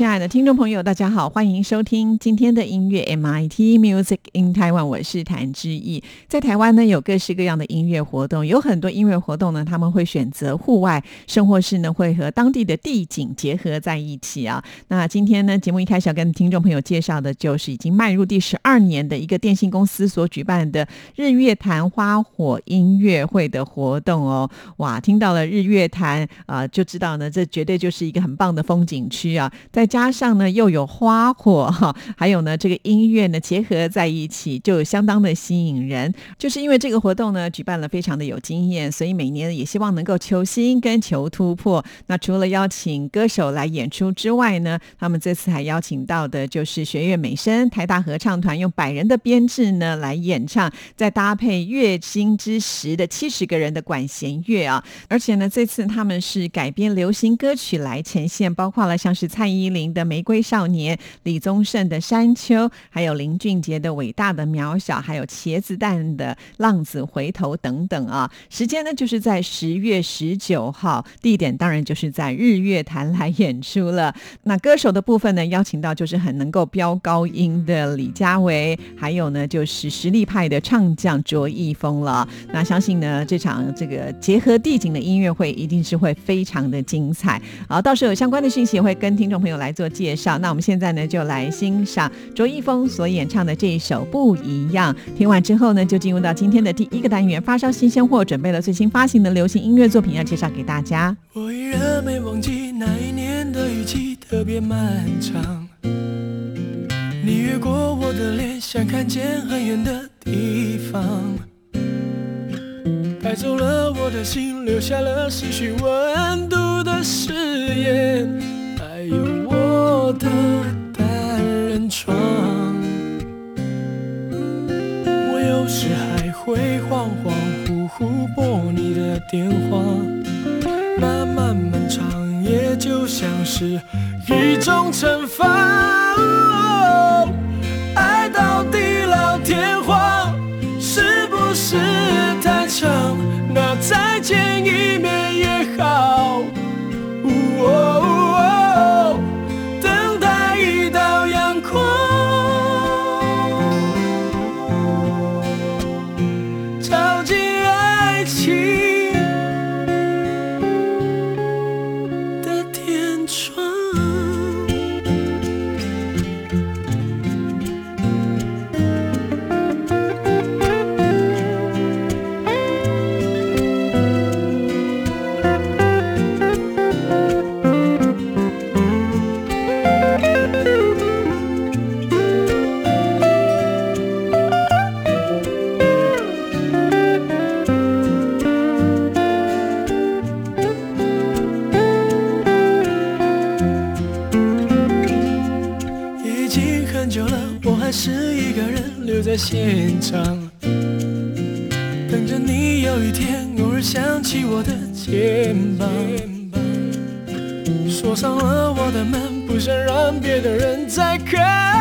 亲爱的听众朋友，大家好，欢迎收听今天的音乐 MIT Music in Taiwan，我是谭志毅。在台湾呢，有各式各样的音乐活动，有很多音乐活动呢，他们会选择户外，甚或是呢会和当地的地景结合在一起啊。那今天呢，节目一开始要跟听众朋友介绍的，就是已经迈入第十二年的一个电信公司所举办的日月潭花火音乐会的活动哦。哇，听到了日月潭啊，就知道呢，这绝对就是一个很棒的风景区啊，在加上呢，又有花火哈，还有呢，这个音乐呢结合在一起，就相当的吸引人。就是因为这个活动呢，举办了非常的有经验，所以每年也希望能够求新跟求突破。那除了邀请歌手来演出之外呢，他们这次还邀请到的就是学院美声、台大合唱团，用百人的编制呢来演唱，再搭配乐星之时的七十个人的管弦乐啊。而且呢，这次他们是改编流行歌曲来呈现，包括了像是蔡依林。的玫瑰少年李宗盛的山丘，还有林俊杰的伟大的渺小，还有茄子蛋的浪子回头等等啊。时间呢，就是在十月十九号，地点当然就是在日月潭来演出了。那歌手的部分呢，邀请到就是很能够飙高音的李佳薇，还有呢就是实力派的唱将卓一峰了。那相信呢，这场这个结合地景的音乐会一定是会非常的精彩。好，到时候有相关的讯息也会跟听众朋友来。来做介绍，那我们现在呢就来欣赏卓一峰所演唱的这一首《不一样》。听完之后呢，就进入到今天的第一个单元——发烧新鲜货，准备了最新发行的流行音乐作品要介绍给大家。我依然没忘记那一年的雨季特别漫长，你越过我的脸，想看见很远的地方，带走了我的心，留下了些许温度的誓言。还有我的单人床，我有时还会恍恍惚惚拨你的电话，漫漫漫长夜就像是别的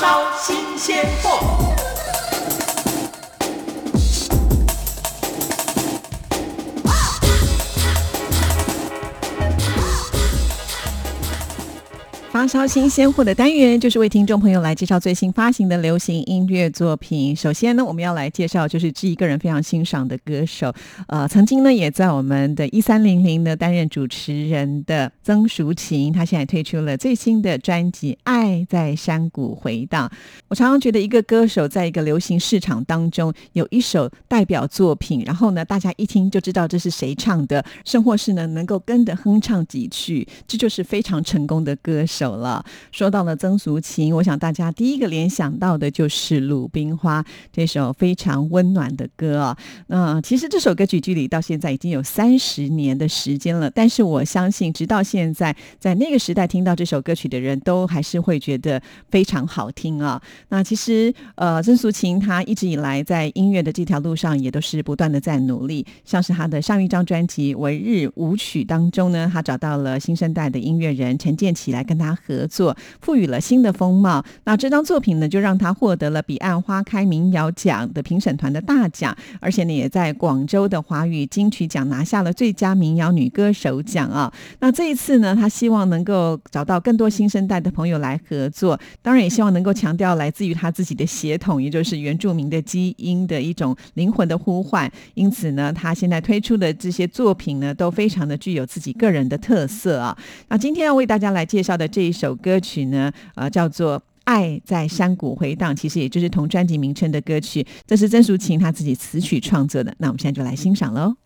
烧新鲜货。发烧新鲜货的单元，就是为听众朋友来介绍最新发行的流行音乐作品。首先呢，我们要来介绍就是志一个人非常欣赏的歌手，呃，曾经呢也在我们的一三零零呢担任主持人的曾淑琴，她现在推出了最新的专辑《爱在山谷回荡》。我常常觉得一个歌手在一个流行市场当中有一首代表作品，然后呢大家一听就知道这是谁唱的，甚或是呢能够跟着哼唱几句，这就是非常成功的歌手了。说到了曾淑琴，我想大家第一个联想到的就是《鲁冰花》这首非常温暖的歌啊。那、其实这首歌曲距离到现在已经有三十年的时间了，但是我相信直到现在，在那个时代听到这首歌曲的人都还是会觉得非常好听啊。那其实呃，曾淑琴她一直以来在音乐的这条路上也都是不断的在努力，像是她的上一张专辑《为日舞曲》当中呢，她找到了新生代的音乐人陈建奇来跟她合作，赋予了新的风貌。那这张作品呢，就让她获得了彼岸花开民谣奖的评审团的大奖，而且呢，也在广州的华语金曲奖拿下了最佳民谣女歌手奖啊。那这一次呢，她希望能够找到更多新生代的朋友来合作，当然也希望能够强调来自于她自己的血统，也就是原住民的基因的一种灵魂的呼唤。因此呢，她现在推出的这些作品呢，都非常的具有自己个人的特色啊。那今天要为大家来介绍的这一首歌曲呢，呃，叫做。爱在山谷回荡，其实也就是同专辑名称的歌曲，这是曾淑琴她自己词曲创作的。那我们现在就来欣赏喽。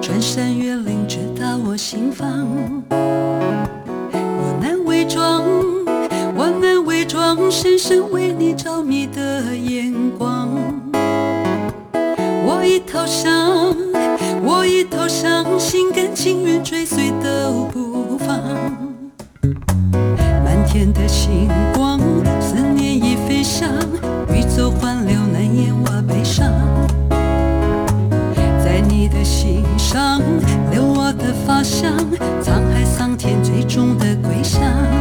穿山越岭，直达我心房。我难伪装，我难伪装，深深为你着迷的眼光。我已投降，我已投降，心甘情愿追随都不放。满天的星。沧海桑田最终的归乡。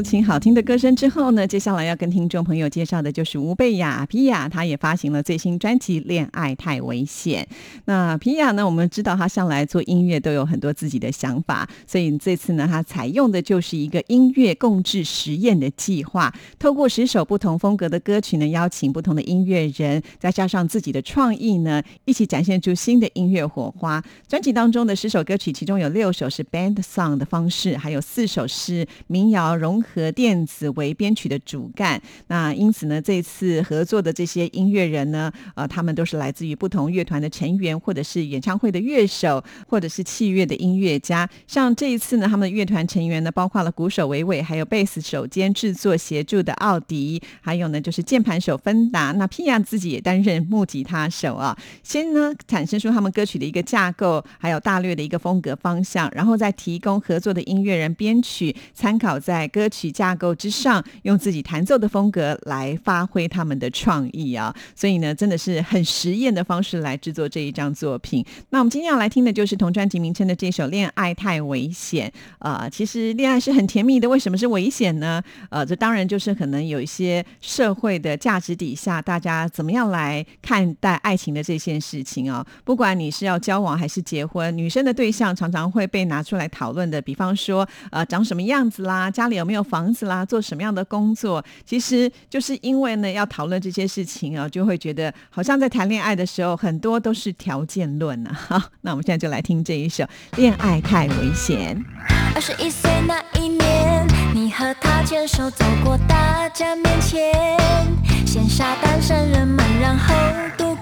了曾淑琴好听的歌声之后呢，接下来要跟听众朋友介绍的就是吴贝雅皮亚，她也发行了最新专辑《恋爱太危险》。那皮亚呢，我们知道她向来做音乐都有很多自己的想法，所以这次呢，她采用的就是一个音乐共制实验的计划，透过十首不同风格的歌曲呢，邀请不同的音乐人，再加上自己的创意呢，一起展现出新的音乐火花。专辑当中的十首歌曲，其中有六首是 band song 的方式，还有四首是民谣融合和电子为编曲的主干。那因此呢，这次合作的这些音乐人呢，呃，他们都是来自于不同乐团的成员，或者是演唱会的乐手，或者是器乐的音乐家。像这一次呢，他们的乐团成员呢，包括了鼓手伟伟，还有贝斯手兼制作协助的奥迪，还有呢就是键盘手芬达。那皮亚自己也担任木吉他手啊。先呢产生出他们歌曲的一个架构，还有大略的一个风格方向，然后再提供合作的音乐人编曲，参考在歌曲曲架构之上，用自己弹奏的风格来发挥他们的创意啊。所以呢，真的是很实验的方式来制作这一张作品。那我们今天要来听的就是同专辑名称的这首《恋爱太危险》啊、其实恋爱是很甜蜜的，为什么是危险呢？呃，这当然就是可能有一些社会的价值底下，大家怎么样来看待爱情的这件事情啊、不管你是要交往还是结婚，女生的对象常常会被拿出来讨论的，比方说呃长什么样子啦，家里有没有房子啦，做什么样的工作，其实就是因为呢要讨论这些事情啊，就会觉得好像在谈恋爱的时候，很多都是条件论啊。好，那我们现在就来听这一首《恋爱太危险》。二十一岁那一年，你和他牵手走过大家面前，羡煞单身人们，然后度。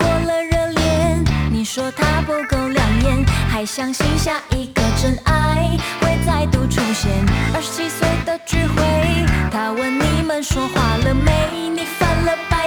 你说他不够亮眼，还相信下一个真爱会再度出现。二十七岁的聚会，他问你们说话了没？你翻了吧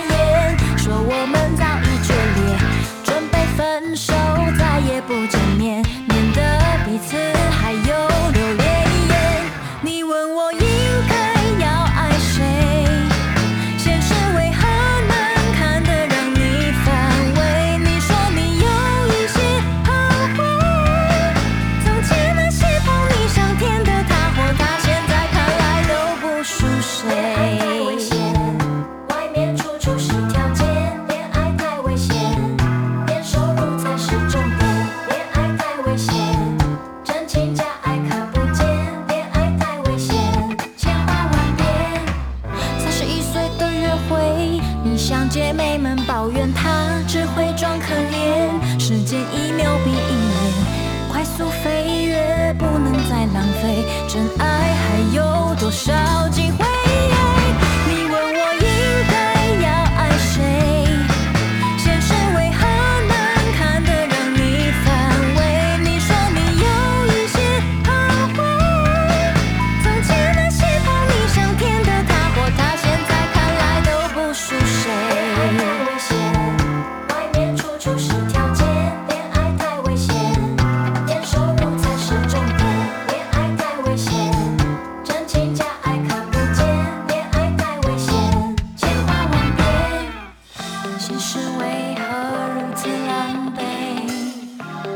实为何如此狼狈？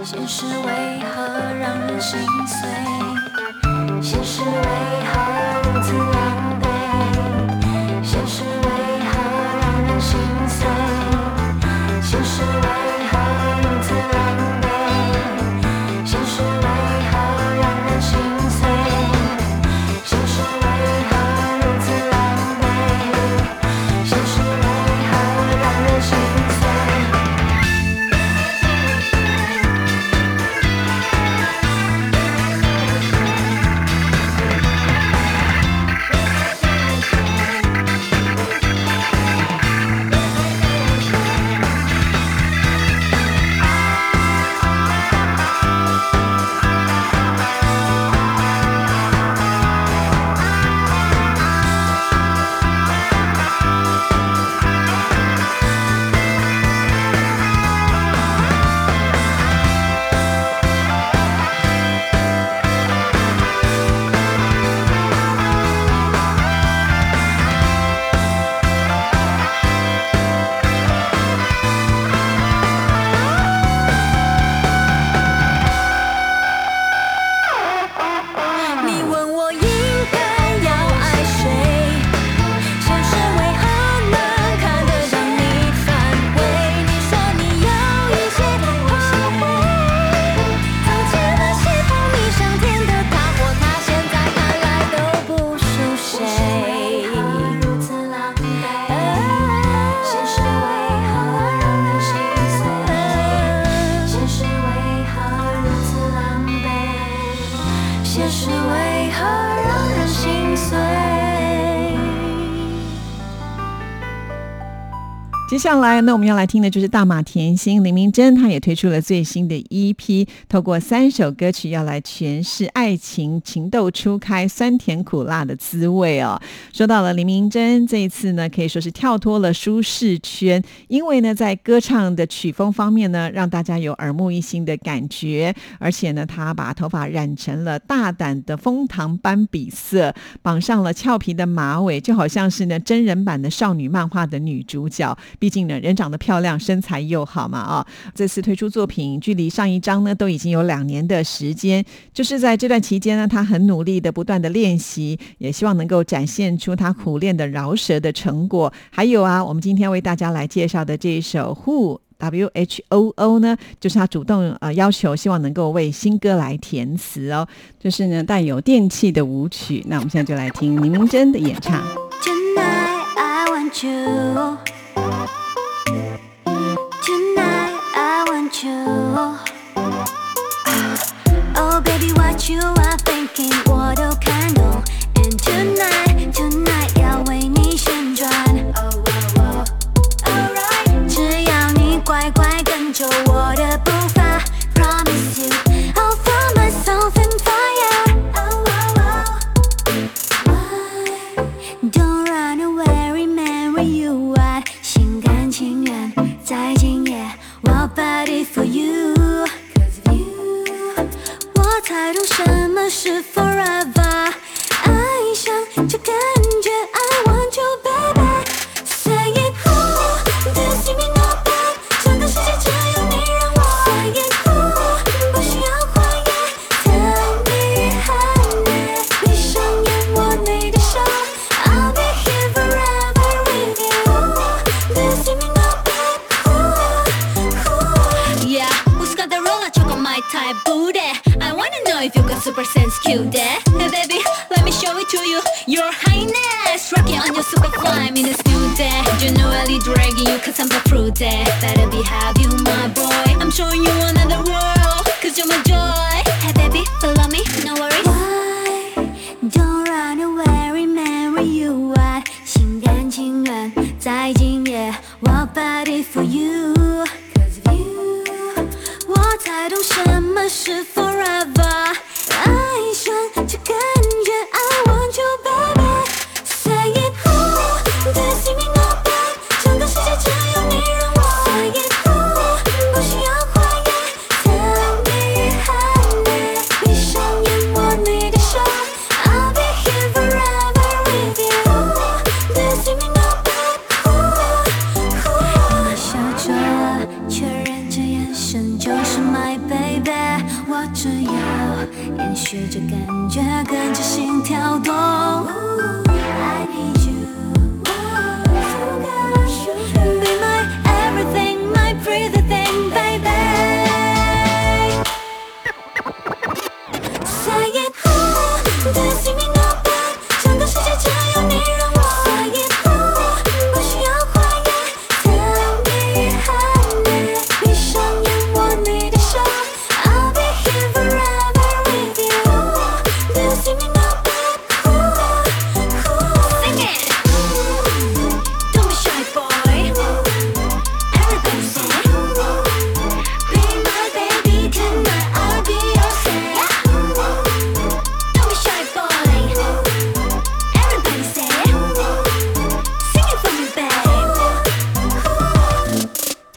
现实为何让人心碎？现实为何接下来呢，我们要来听的就是大马甜心林明珍，她也推出了最新的 EP，透过三首歌曲要来诠释爱情情窦初开、酸甜苦辣的滋味哦。说到了林明珍这一次呢，可以说是跳脱了舒适圈，因为呢，在歌唱的曲风方面呢，让大家有耳目一新的感觉，而且呢，她把头发染成了大胆的枫糖斑比色，绑上了俏皮的马尾，就好像是呢真人版的少女漫画的女主角。毕竟呢，人长得漂亮，身材又好嘛啊！这次推出作品，距离上一张呢都已经有两年的时间。就是在这段期间呢，他很努力的不断的练习，也希望能够展现出他苦练的饶舌的成果。还有啊，我们今天为大家来介绍的这一首《Who》。W H O O 呢，就是他主动呃要求，希望能够为新歌来填词哦，就是呢带有电器的舞曲。那我们现在就来听林明珍的演唱。Tonight I want you. You. Ah. Oh baby, what you are thinking On your super fly, me the new day. Generally dragging you cause I'm the fruit. Better behave you, my boy. I'm showing you another world, cause you're my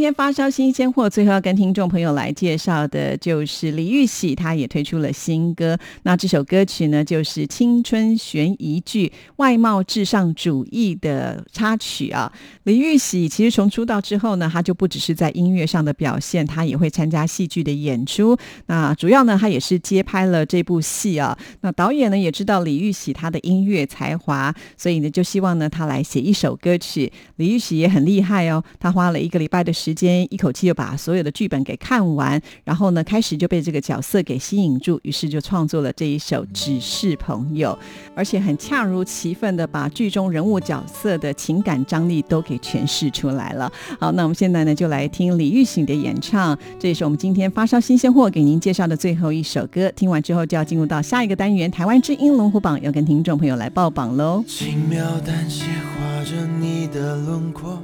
今天发烧新鲜货，最后要跟听众朋友来介绍的就是李玉玺，他也推出了新歌。那这首歌曲呢，就是青春悬疑剧《外貌至上主义》的插曲啊。李玉玺其实从出道之后呢，他就不只是在音乐上的表现，他也会参加戏剧的演出。那主要呢，他也是接拍了这部戏啊。那导演呢也知道李玉玺他的音乐才华，所以呢就希望呢他来写一首歌曲。李玉玺也很厉害哦，他花了一个礼拜的时时间，一口气就把所有的剧本给看完，然后呢开始就被这个角色给吸引住，于是就创作了这一首《只是朋友》，而且很恰如其分的把剧中人物角色的情感张力都给诠释出来了。好，那我们现在呢就来听李玉玺的演唱，这也是我们今天发烧新鲜货给您介绍的最后一首歌。听完之后就要进入到下一个单元——台湾之音龙虎榜，要跟听众朋友来报榜喽。轻描淡写画着你的轮廓，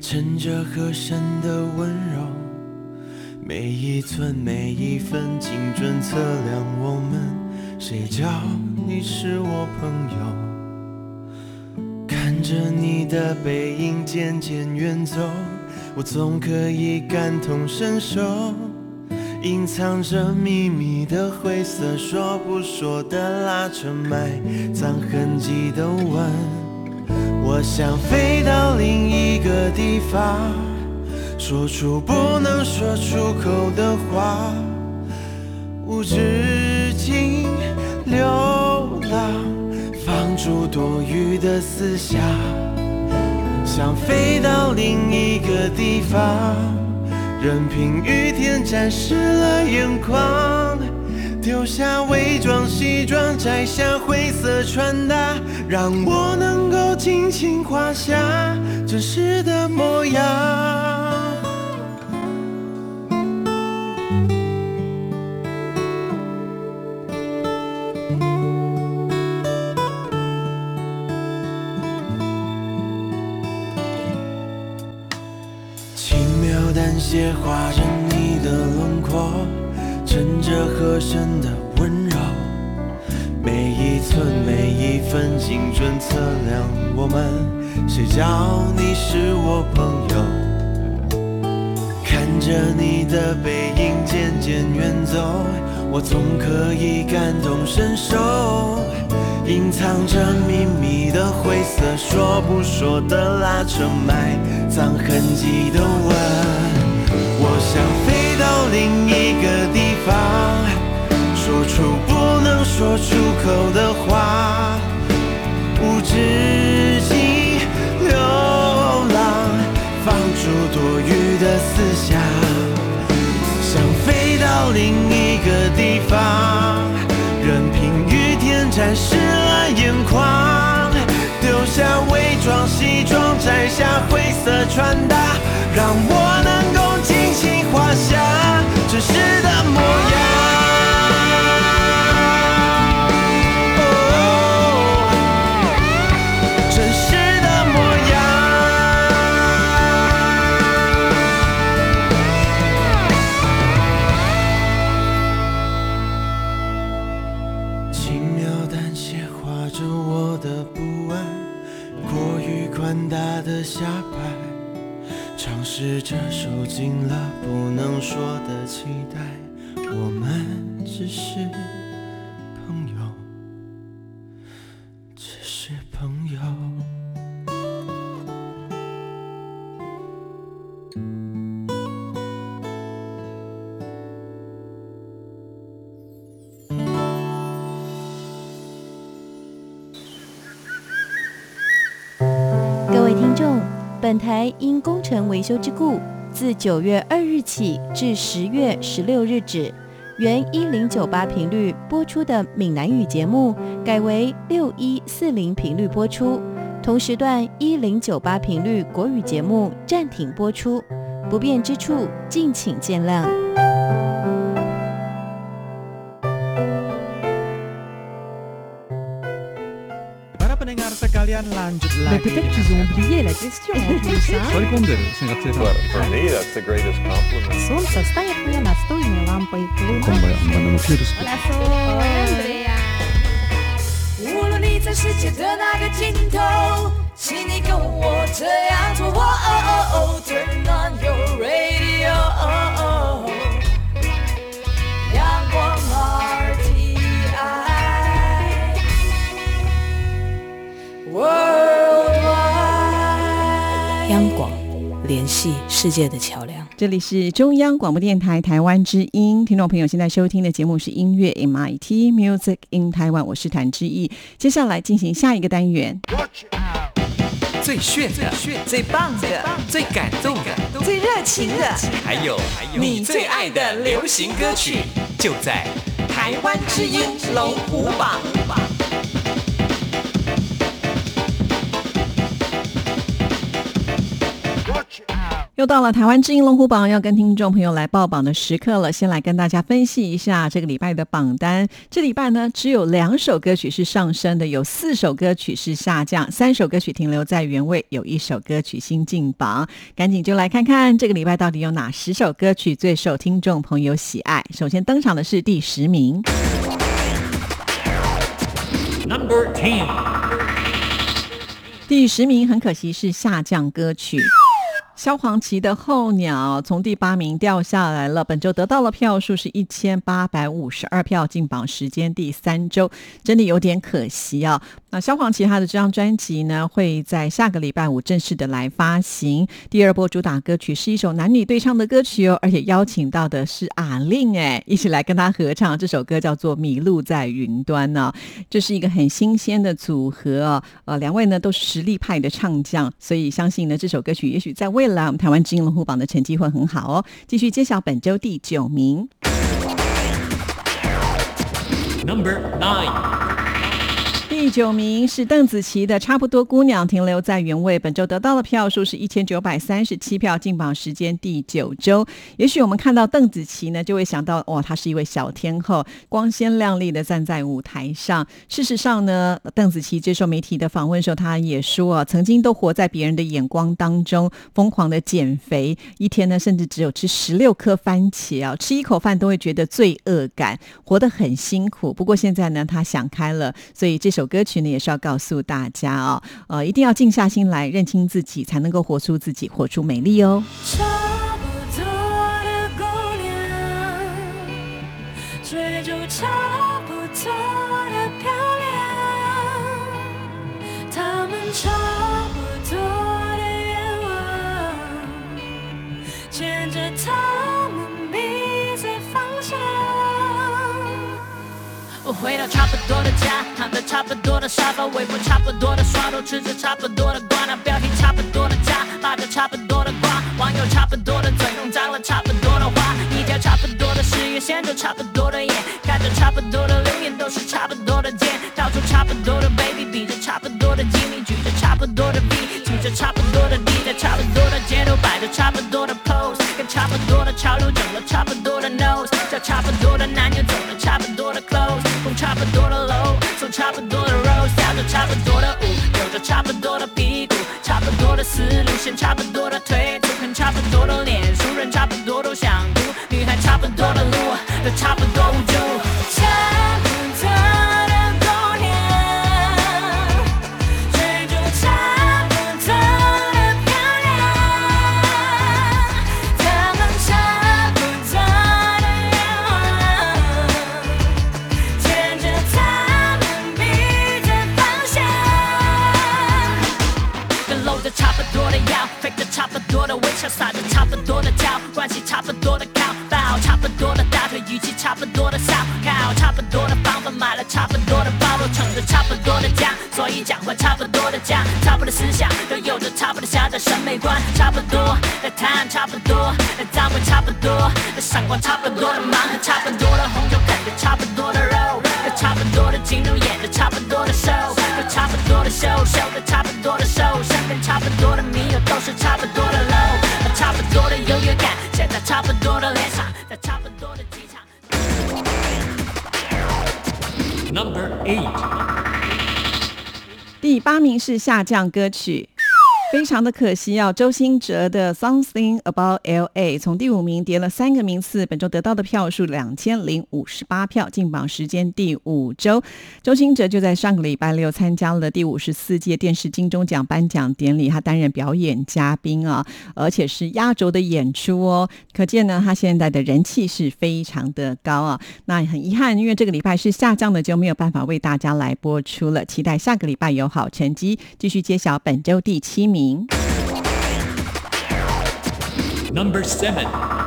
衬着和珅的温柔，每一寸每一分精准测量我们。谁叫你是我朋友？看着你的背影渐渐远走，我总可以感同身受。隐藏着秘密的灰色，说不说的拉扯，埋藏痕迹的吻。我想飞到另一个地方，说出不能说出口的话，无止境流浪，放逐多余的思想。想飞到另一个地方，任凭雨天沾湿了眼眶。丢下伪装西装，摘下灰色穿搭，让我能够尽情画下真实的模样。轻描淡写画着你的轮廓，衬着和珅的温柔，每一寸每一分精准测量我们。谁叫你是我朋友？看着你的背影渐渐远走，我总可以感同身受。隐藏着秘密的灰色，说不说的拉扯，埋藏痕迹的吻。另一个地方，说出不能说出口的话，无止境流浪，放逐多余的思想。想飞到另一个地方，任凭雨天沾湿了眼眶，丢下伪装西装，摘下灰色穿搭，让我能够尽情画下真实的模样。哦真尽。了不能说的期待。我们只是朋友，只是朋友。各位听众，本台因工程维修之故，自九月二日起至十月十六日止，原一零九八频率播出的闽南语节目，改为六一四零频率播出。同时段一零九八频率国语节目暂停播出，不便之处敬请见谅。sekalian lanjutlah. Peut-être qu'ils ont oublié la question en plus, hein? 割り込んでる先が強い But for me, that's the greatest compliment. Солнце стоит мне настольной лампой. こんばんは、バナナのフィールスペ Andrea. 无论你在世界的哪个尽头，请你跟我这样做。哦哦哦，Turn on your radio， 央广，联系世界的桥梁。这里是中央广播电台台湾之音，听众朋友现在收听的节目是音乐 MIT Music in Taiwan，我是谭志毅。接下来进行下一个单元，最炫的、最棒的、最感动的、最热情的，还有你最爱的流行歌曲，就在台湾之音龙虎榜。又到了台湾之音龙虎榜要跟听众朋友来报榜的时刻了。先来跟大家分析一下这个礼拜的榜单。这礼拜呢，只有两首歌曲是上升的，有四首歌曲是下降，三首歌曲停留在原位，有一首歌曲新进榜。赶紧就来看看这个礼拜到底有哪十首歌曲最受听众朋友喜爱。首先登场的是第十名。Number Ten。第十名很可惜是下降歌曲。萧煌奇的《候鸟》从第八名掉下来了，本周得到了票数是一千八百五十二票，进榜时间第三周，真的有点可惜啊。那萧煌奇他的这张专辑呢，会在下个礼拜五正式的来发行。第二波主打歌曲是一首男女对唱的歌曲哦，而且邀请到的是阿令哎，一起来跟他合唱。这首歌叫做《迷路在云端》呢，这是一个很新鲜的组合哦。呃，两位呢都是实力派的唱将，所以相信呢这首歌曲也许在未来我们台湾金龙虎榜的成绩会很好哦。继续揭晓本周第九名。Number Nine。第九名是邓紫棋的《差不多姑娘》，停留在原位。本周得到的票数是一千九百三十七票，进榜时间第九周。也许我们看到邓紫棋呢，就会想到哇，她是一位小天后，光鲜亮丽的站在舞台上。事实上呢，邓紫棋接受媒体的访问时候，她也说啊，曾经都活在别人的眼光当中，疯狂的减肥，一天呢甚至只有吃十六颗番茄啊，吃一口饭都会觉得罪恶感，活得很辛苦。不过现在呢，她想开了，所以这首歌曲呢也是要告诉大家哦，呃，一定要静下心来，认清自己，才能够活出自己，活出美丽哦。差不多的姑娘，追逐差不多的漂亮，他们差不多的愿望，牵着他们彼此方向。我回到差不多的家，差不多的沙发，微博差不多的刷都，吃着差不多的瓜，那标题差不多的家，骂着差不多的瓜，网友差不多的嘴，弄脏了差不多的话，一条差不多的事业线，就差不多不多的肉跳着差不多的舞，有着差不多秀，秀的差不多的瘦，身边差不多的迷友都是差不多的 low，差不多的优越感，写在差不多的脸上，在差不多的机场。Number eight. 第八名是下降歌曲。非常的可惜啊，周兴哲的《Something About L.A.》从第五名跌了三个名次，本周得到的票数两千零五十八票，进榜时间第五周。周兴哲就在上个礼拜六参加了第五十四届电视金钟奖颁奖典礼，他担任表演嘉宾啊，而且是压轴的演出哦，可见呢他现在的人气是非常的高啊。那很遗憾，因为这个礼拜是下降的，就没有办法为大家来播出了。期待下个礼拜有好成绩，继续揭晓本周第七名。Number seven.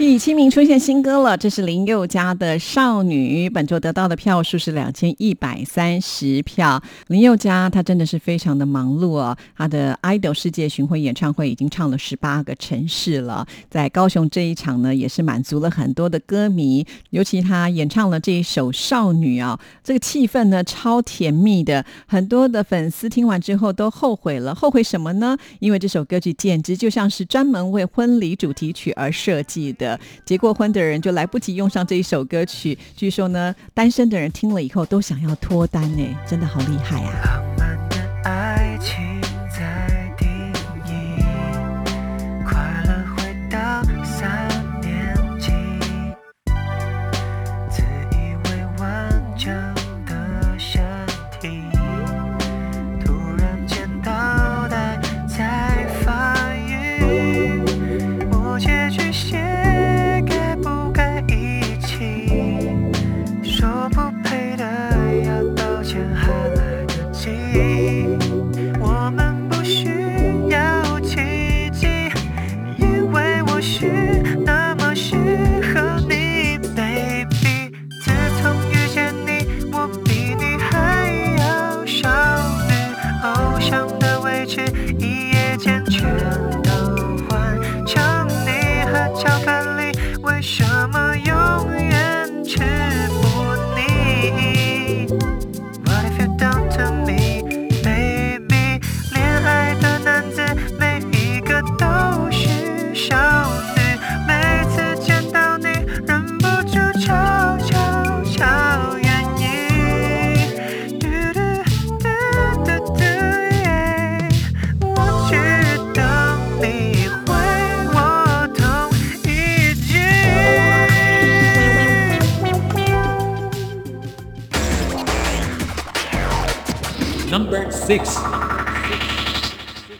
第七名出现新歌了，这是林宥嘉的《少女》，本周得到的票数是两千一百三十票。林宥嘉他真的是非常的忙碌哦，他的 idol 世界巡回演唱会已经唱了十八个城市了，在高雄这一场呢，也是满足了很多的歌迷，尤其他演唱了这一首《少女》啊，这个气氛呢超甜蜜的，很多的粉丝听完之后都后悔了，后悔什么呢？因为这首歌曲简直就像是专门为婚礼主题曲而设计的。结过婚的人就来不及用上这一首歌曲，据说呢，单身的人听了以后都想要脱单呢，真的好厉害啊！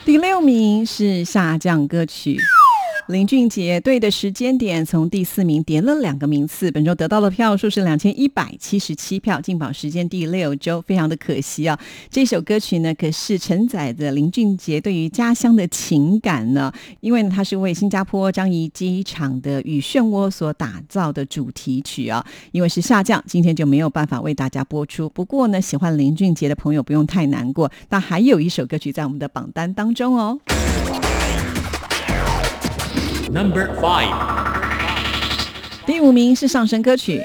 第六名是下降歌曲。林俊杰对的时间点从第四名跌了两个名次，本周得到的票数是两千一百七十七票，进榜时间第六周，非常的可惜啊！这首歌曲呢，可是承载着林俊杰对于家乡的情感呢，因为呢，它是为新加坡樟宜机场的雨漩涡所打造的主题曲啊，因为是下降，今天就没有办法为大家播出。不过呢，喜欢林俊杰的朋友不用太难过，但还有一首歌曲在我们的榜单当中哦。Number five. 第五名是上升歌曲。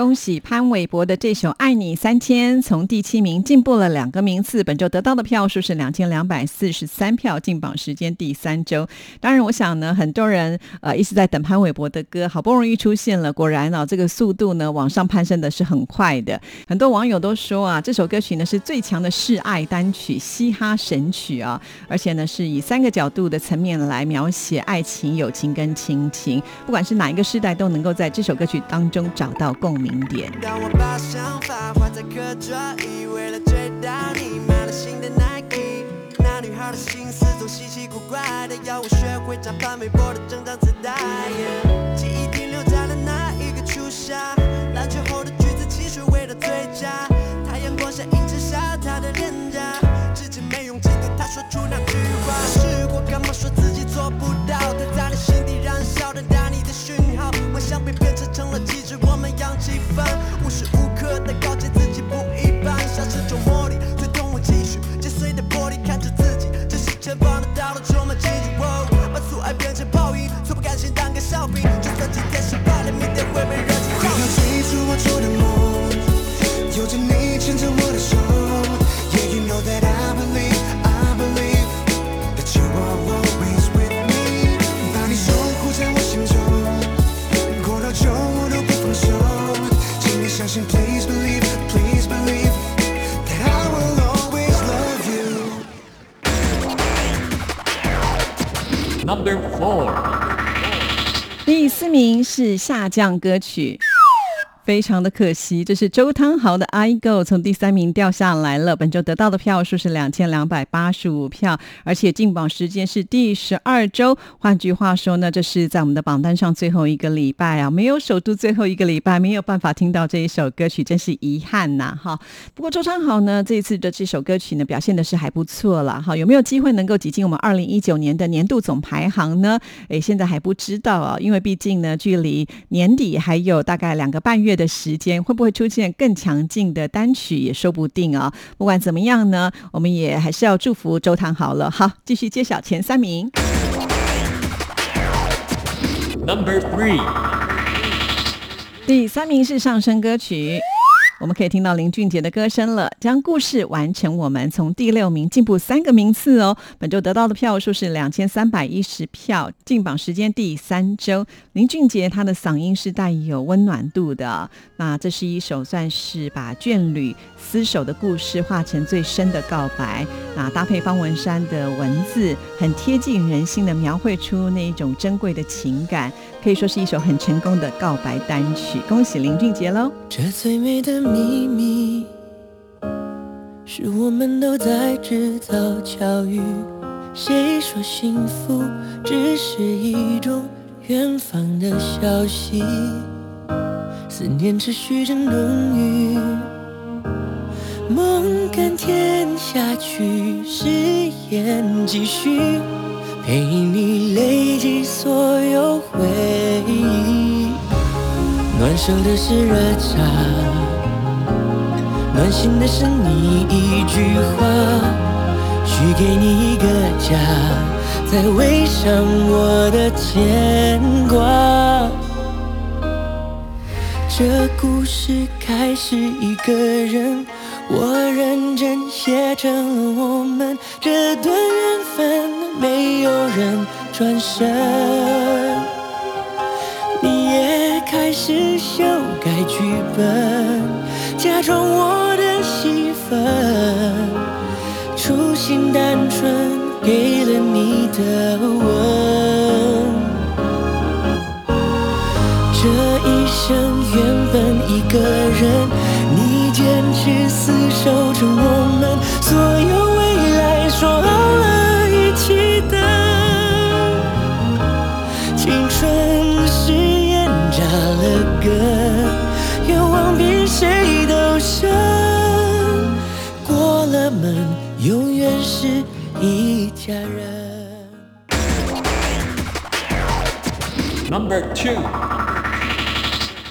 恭喜潘玮柏的这首《爱你三千》从第七名进步了两个名次，本周得到的票数是两千两百四十三票，进榜时间第三周。当然，我想呢，很多人呃一直在等潘玮柏的歌，好不容易出现了，果然啊，这个速度呢往上攀升的是很快的。很多网友都说啊，这首歌曲呢是最强的示爱单曲、嘻哈神曲啊，而且呢是以三个角度的层面来描写爱情、友情跟亲情，不管是哪一个世代，都能够在这首歌曲当中找到共鸣当我把想法画在课桌椅，为了追到你，买了新的 Nike。那女孩的心思总稀奇古怪的，要我学会唱潘玮柏的整张磁带。记忆停留在了那一个初夏，篮球后的橘子汽水味的最佳。太阳光下映衬下她的脸颊，至今没勇气对她说出那句话。试过干嘛说自己做不到？她在你心底燃烧，等待你的讯号。幻想被变成成了机制，我们扬气氛，无时无刻的告诫自己不一般，像是种魔力，推动我继续击碎的玻璃，看着自己，这是前方的道路充满荆棘。哦，把阻碍变成泡影，从不甘心当个笑柄，就算今天失败了，明天会被热情回到最初我做的梦，有着你牵着我的手。第四名是下降歌曲。非常的可惜，这是周汤豪的《I Go》从第三名掉下来了。本周得到的票数是两千两百八十五票，而且进榜时间是第十二周。换句话说呢，这是在我们的榜单上最后一个礼拜啊，没有守住最后一个礼拜，没有办法听到这一首歌曲，真是遗憾呐！哈。不过周汤豪呢，这一次的这首歌曲呢，表现的是还不错了哈。有没有机会能够挤进我们二零一九年的年度总排行呢？诶，现在还不知道啊，因为毕竟呢，距离年底还有大概两个半月的时间，会不会出现更强劲的单曲也说不定啊。不管怎么样呢，我们也还是要祝福周唐好了。好，继续揭晓前三名。Number three，第三名是上升歌曲。我们可以听到林俊杰的歌声了，将故事完成。我们从第六名进步三个名次哦。本周得到的票数是两千三百一十票，进榜时间第三周。林俊杰他的嗓音是带有温暖度的，那这是一首算是把眷侣厮守的故事化成最深的告白。那搭配方文山的文字，很贴近人心的描绘出那一种珍贵的情感，可以说是一首很成功的告白单曲。恭喜林俊杰喽！这最美的秘密，是我们都在制造巧遇。谁说幸福只是一种远方的消息？思念持续着浓郁，梦甘甜下去，誓言继续，陪你累积所有回忆。暖手的是热茶，暖心的是你一句话，许给你一个家，再围上我的牵挂。这故事开始一个人，我认真写成了我们这段缘分，没有人转身。你也开始修改剧本，假装我的戏份，初心单纯，给了你的吻。这一生原本一个人，守着我们所有未来，说好了一起等。青春誓言扎了根，愿望比谁都深。过了门，永远是一家人。Number two，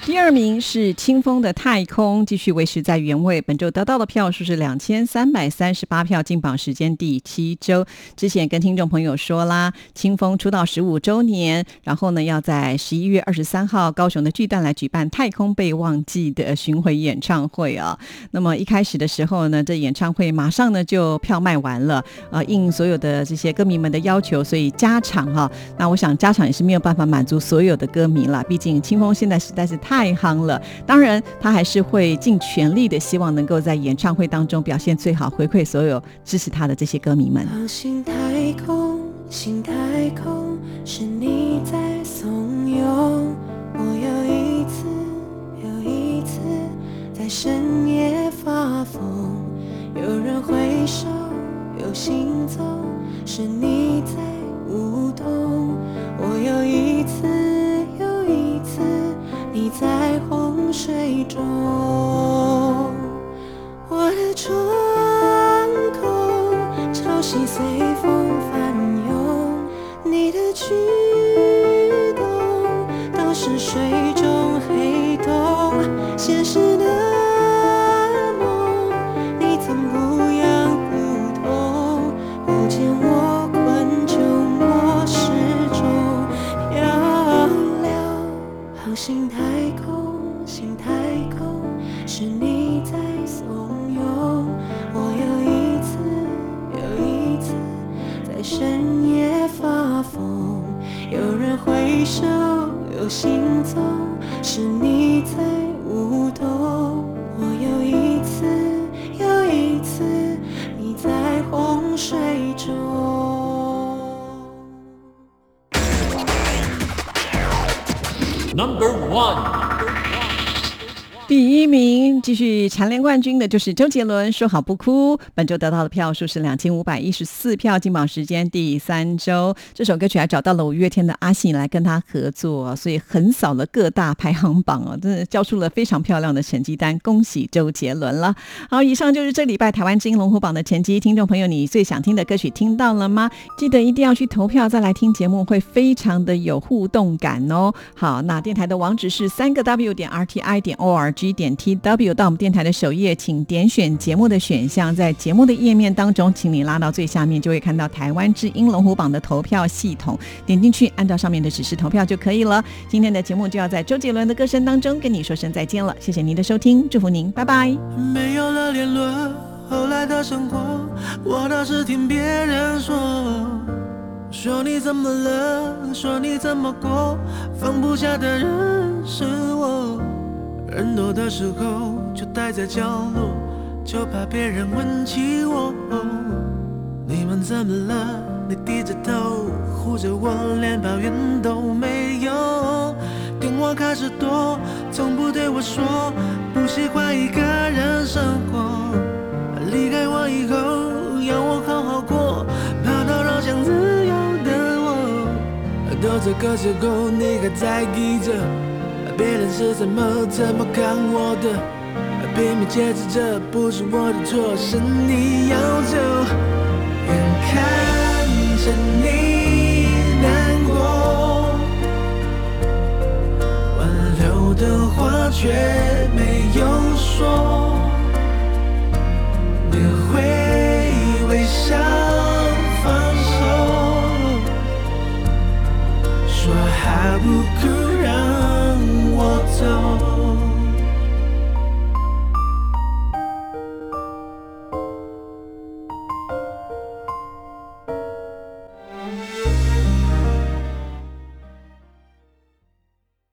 第二名是清风的太空，继续维持在原位。本周得到的票数是两千三百三十八票，进榜时间第七周。之前跟听众朋友说啦，清风出道十五周年，然后呢要在十一月二十三号高雄的巨蛋来举办《太空被忘记》的巡回演唱会啊。那么一开始的时候呢，这演唱会马上呢就票卖完了，呃，应所有的这些歌迷们的要求，所以加场哈。那我想加场也是没有办法满足所有的歌迷了，毕竟清风现在实在是太。太夯了，当然他还是会尽全力的，希望能够在演唱会当中表现最好，回馈所有支持他的这些歌迷们。星太空，星太空，是你在怂恿我又一次又一次在深夜发疯。有人挥手，有行走，是你在舞动，我又一次。你在洪水中，我的窗口潮汐随风翻涌，你的举动都是水中黑洞，现实的继续蝉联冠军的就是周杰伦，说好不哭。本周得到的票数是两千五百一十四票，进榜时间第三周。这首歌曲还找到了五月天的阿信来跟他合作，所以横扫了各大排行榜哦，真的交出了非常漂亮的成绩单。恭喜周杰伦了！好，以上就是这礼拜台湾之音龙虎榜的前期听众朋友，你最想听的歌曲听到了吗？记得一定要去投票，再来听节目，会非常的有互动感哦。好，那电台的网址是三个 W 点 R T I 点 O R。G 点 T W 到我们电台的首页，请点选节目的选项，在节目的页面当中，请你拉到最下面，就会看到台湾之音龙虎榜的投票系统，点进去，按照上面的指示投票就可以了。今天的节目就要在周杰伦的歌声当中跟你说声再见了，谢谢您的收听，祝福您，拜拜。没有了联络，后来的生活，我倒是听别人说，说你怎么了，说你怎么过，放不下的人是我。人多的时候就待在角落，就怕别人问起我。你们怎么了？你低着头护着我，连抱怨都没有。电话开始多，从不对我说不喜欢一个人生活。离开我以后，要我好好过，跑到老想自由的我。到这个时候，你还在意着？别人是怎么怎么看我的，拼命解释这不是我的错，是你要走。眼看着你难过，挽留的话却没有说。你会微笑放手，说好不哭，让我走。